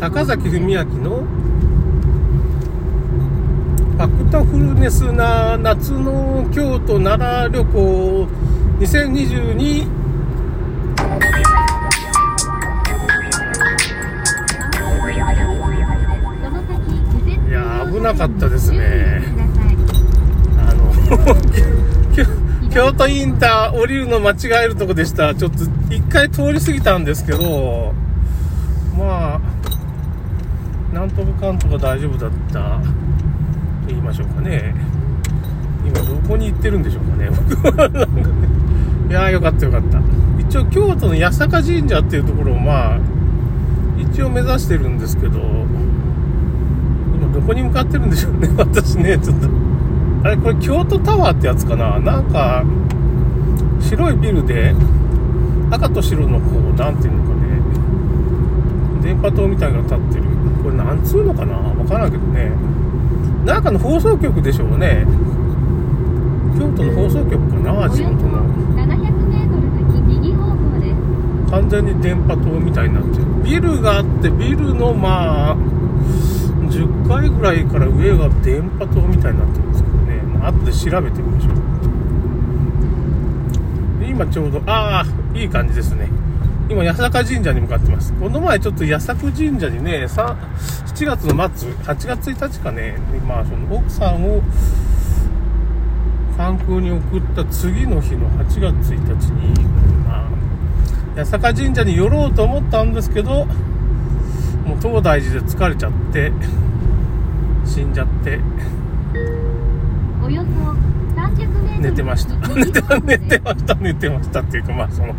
坂崎文明のファクトフルネスな夏の京都奈良旅行2022いや危なかったですね。あの 京都インター降りるの間違えるとこでした。ちょっと一回通り過ぎたんですけどなんとかかんとか大丈夫だった。と言いましょうかね。今どこに行ってるんでしょうかね。僕はなんかね。いやーよかったよかった。一応京都の八坂神社っていうところをまあ一応目指してるんですけど今どこに向かってるんでしょうね。私ねちょっと。あれこれ京都タワーってやつかな。なんか白いビルで赤と白のこうなんていうのかね。電波塔みたいなのが立ってる。これなんつうのかな？わからんけどね。なんかの放送局でしょうね。京都の放送局かな？地元の。完全に電波塔みたいになってる。ビルがあってビルのまあ10階ぐらいから上が電波塔みたいになってるんですけどね、まあ後で調べてみましょう。で今ちょうどああいい感じですね今八坂神社に向かってます。この前ちょっと八坂神社にね7月の末8月1日かねまあその奥さんを関空に送った次の日の8月1日に、まあ、八坂神社に寄ろうと思ったんですけどもう東大寺で疲れちゃって死んじゃって。およそ300メートル寝てました。寝てました寝てましたっていうかまあその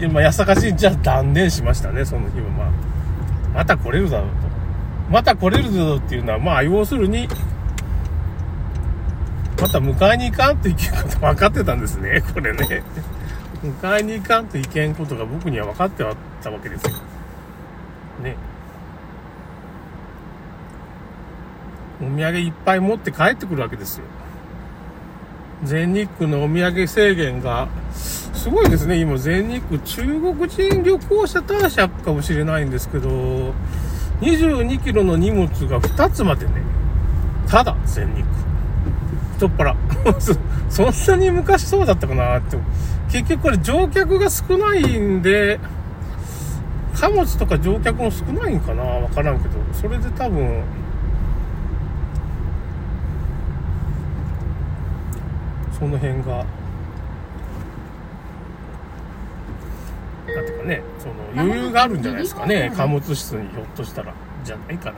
今八坂神社断念しましたねその日は。まあまた来れるだろうと。また来れるぞっていうのはまあ要するにまた迎えに行かんといけんこと分かってたんですね これね。迎えに行かんといけんことが僕には分かってはったわけですよ。ね。お土産いっぱい持って帰ってくるわけですよ。全日空のお土産制限がすごいですね。今全日空中国人旅行者対策かもしれないんですけど22キロの荷物が2つまでね。ただ全日空。太っ腹。そ そんなに昔そうだったかなって。結局これ乗客が少ないんで貨物とか乗客も少ないんかな。わからんけど。それで多分その辺がなんていうかねその余裕があるんじゃないですかね。貨物室にひょっとしたらじゃないかな。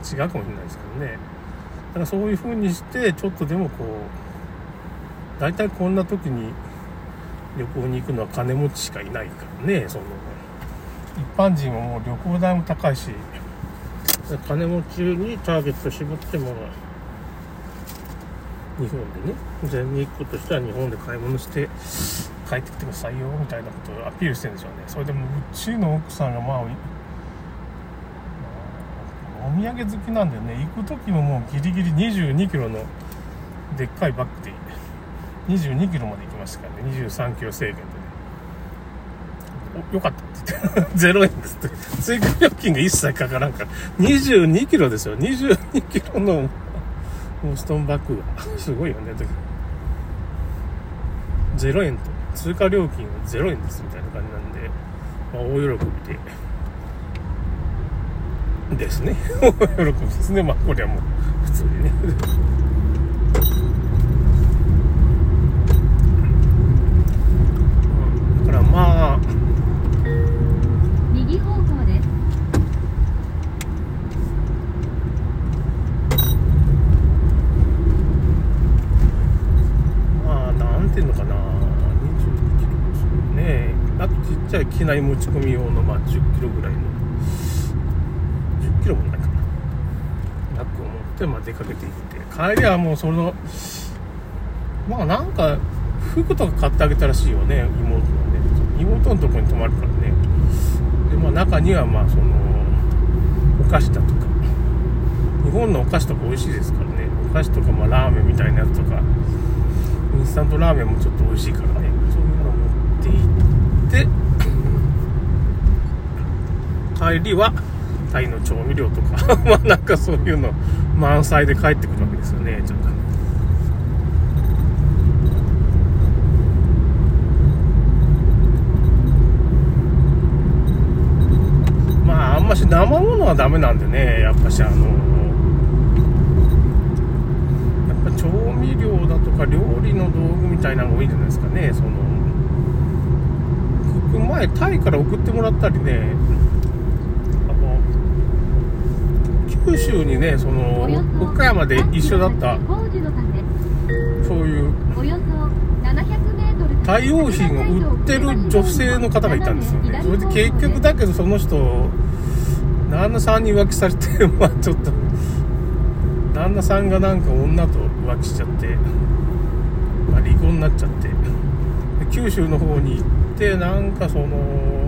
違うかもしれないですけどね。だからそういう風にしてちょっとでもこう大体こんな時に旅行に行くのは金持ちしかいないからね。その一般人はもう旅行代も高いし金持ちにターゲット絞っても日本でね。全日空としては日本で買い物して帰ってきてくださいよみたいなことをアピールしてるんでしょうね。それでもうちの奥さんがまあお土産好きなんでね行く時ももうギリギリ2 2キロのでっかいバッグで2 2キロまで行きましたからね。23キロ制限でね。よかったって言って。0円ですって。追加料金が一切かからんから。22キロですよ。22キロのボストンバッグが。すごいよね0円と。通過料金は0円ですみたいな感じなんで、まあ、大喜びで。ですね。大喜びですね。まあこれはもう普通にね。うん。だからまあ右方向で。すまあなんていうのかな22キロですよねあとちっちゃい機内持ち込み用のまあ10キロぐらいの。10キロもないかな。バッグを持ってまあ出かけていって。帰りはもうそのまあなんか服とか買ってあげたらしいよね妹のね。妹のとこに泊まるからね。でまあ中にはまあそのお菓子だとか。日本のお菓子とか美味しいですからね。お菓子とかまあラーメンみたいなやつとか。インスタントラーメンもちょっと美味しいからね。そういうのを持って行って帰りはタイの調味料とか。まあなんかそういうの満載で帰ってくるわけですよねちょっとまああんまし生ものはダメなんでねやっぱしあのやっぱ調味料だとか料理の道具みたいなのが多いんじゃないですかね。その前タイから送ってもらったりねあの九州にねその岡山で一緒だった。そういうおよそ700メートル太陽品を売ってる女性の方がいたんですよね。それで結局だけどその人旦那さんに浮気されて まあちょっと旦那さんがなんか女と浮気しちゃって、まあ、離婚になっちゃって。で九州の方に行ってなんかその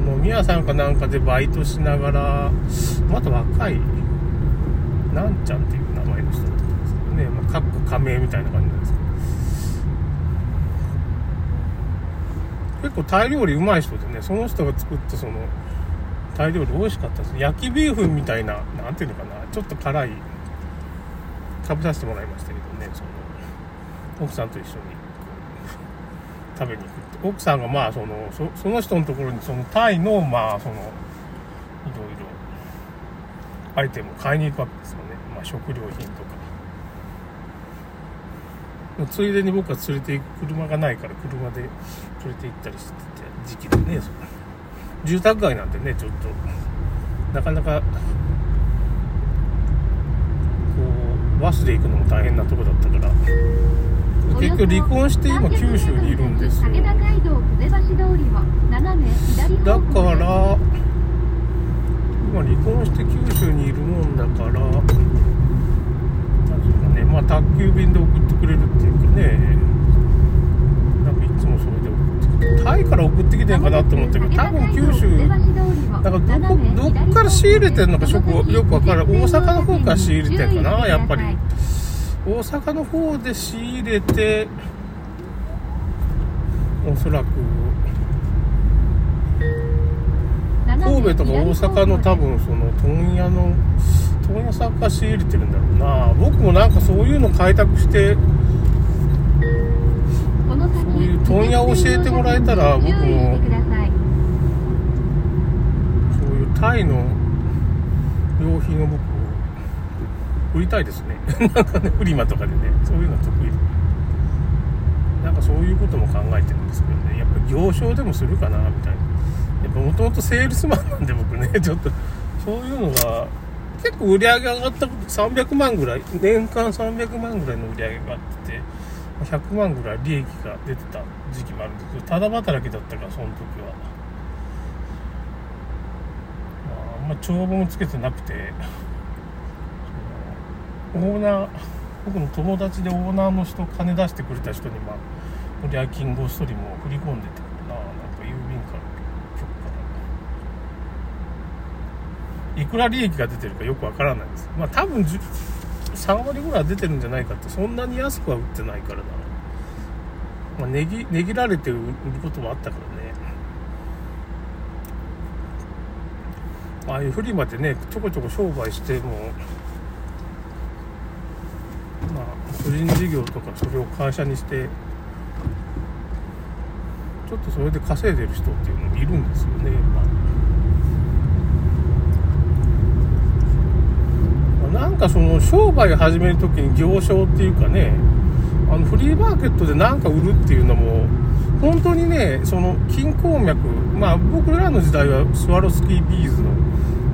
飲み屋さんかなんかでバイトしながらまた若いなんちゃんっていう名前の人だったんですけどね、まあ、かっこ仮名みたいな感じなんですけど。結構タイ料理うまい人でねその人が作ったそのタイ料理美味しかったです。焼きビーフンみたいななんていうのかな。ちょっと辛い。食べさせてもらいましたけどねその奥さんと一緒に食べに行くって。奥さんがまあそのそその人のところにそのタイのまあそのいろいろアイテムを買いに行くわけですよね、まあ、食料品とか。ついでに僕は連れて行く車がないから車で連れて行ったりしてて時期でねその住宅街なんでねちょっとなかなかこうバスで行くのも大変なとこだったから。結局離婚して今九州にいるんですよ。だから婚して九州にいるもんだからなんかね。まあ宅急便で送ってくれるっていうかね。なんかいつもそれで送ってきて。タイから送ってきてんかなと思ったけど多分九州だからどこどっから仕入れてんのかよくよくわからん。大阪の方から仕入れてんかなやっぱり。大阪の方で仕入れておそらく神戸とか大阪の多分その問屋の問屋さんから仕入れてるんだろうな。僕もなんかそういうの開拓してそういう問屋を教えてもらえたら僕もそういうタイの用品を僕売りたいですね。なんかねフリマとかでねそういうの得意で。なんかそういうことも考えてるんですけどね。やっぱ行商でもするかなみたいなもともとセールスマンなんで僕ね ちょっとそういうのが結構売り上げ上がった300万ぐらい年間300万ぐらいの売り上げがあってて100万ぐらい利益が出てた時期もあるんですけどただ働きだったからその時は、まあ、あんま帳簿もつけてなくてオーナー僕の友達でオーナーの人金出してくれた人にまあ売上金ごっそりも振り込んでてななんか郵便から局からいくら利益が出てるかよくわからないです。まあ多分10 3割ぐらい出てるんじゃないかってそんなに安くは売ってないからな、まあ、値切値切られて売ることもあったからね。ああいうフリマでねちょこちょこ商売してもまあ個人事業とかそれを会社にしてちょっとそれで稼いでる人っていうのもいるんですよね、まあなんかその商売を始める時に行商っていうかねあのフリーマーケットで何か売るっていうのも本当にねその金鉱脈まあ僕らの時代はスワロスキービーズの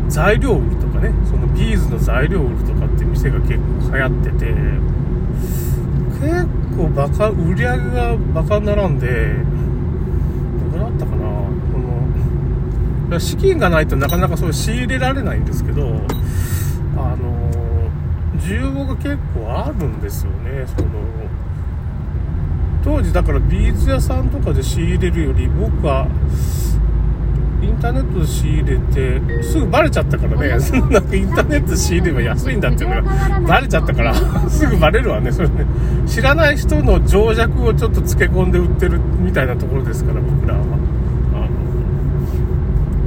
材料売るとかねそのビーズの材料売るとかっていう店が結構流行ってて結構バカ売り上げがバカに並んでどこだったかなこの資金がないとなかなかそれ仕入れられないんですけどあの需要が結構あるんですよねその当時だからビーズ屋さんとかで仕入れるより僕はインターネットで仕入れてすぐバレちゃったからねなんかインターネットで仕入れれば安いんだっていうのがバレちゃったからすぐバレるわねそれね。知らない人の情弱をちょっと漬け込んで売ってるみたいなところですから僕らは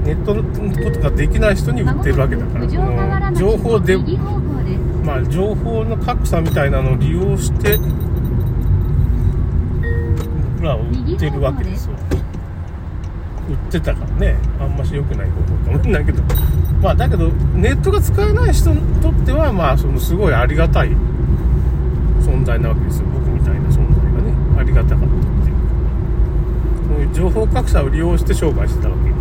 ネットのことができない人に売ってるわけだからこの情報でまあ情報の格差みたいなのを利用して僕らを売ってるわけですよ。売ってたからねあんまし良くない方法かもしれないけど。まあだけどネットが使えない人にとってはまあそのすごいありがたい存在なわけですよ。僕みたいな存在がねありがたかったっていうそういう情報格差を利用して商売してたわけ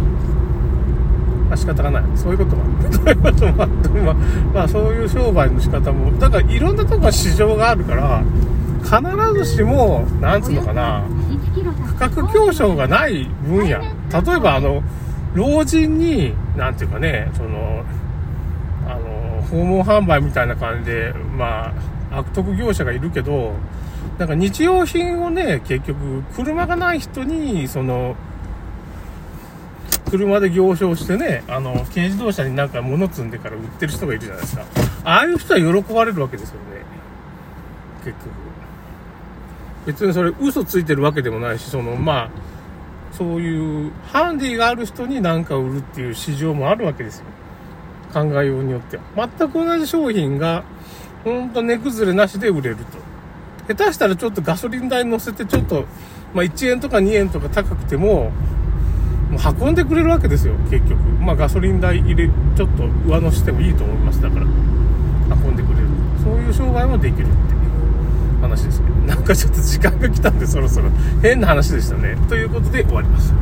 まあ仕方がない。そういうこともある。そういうこともあってまあ、まあ、そういう商売の仕方も。だからいろんなところ市場があるから必ずしもなんつうのかな1キロ先価格競争がない分野。例えばあの老人になんていうかねそのあの訪問販売みたいな感じでまあ悪徳業者がいるけどなんか日用品をね結局車がない人にその車で行商してねあの軽自動車になんか物積んでから売ってる人がいるじゃないですか。ああいう人は喜ばれるわけですよね。結局。別にそれ嘘ついてるわけでもないしそのまあそういうハンディがある人に何か売るっていう市場もあるわけですよ。考えようによっては。全く同じ商品がほんと値崩れなしで売れると。下手したらちょっとガソリン代乗せてちょっと、まあ、1円とか2円とか高くてももう運んでくれるわけですよ結局。まあガソリン代入れちょっと上乗せてもいいと思います。だから運んでくれる。そういう商売もできるっていう話ですねなんかちょっと時間が来たんでそろそろ。変な話でしたね。ということで終わります。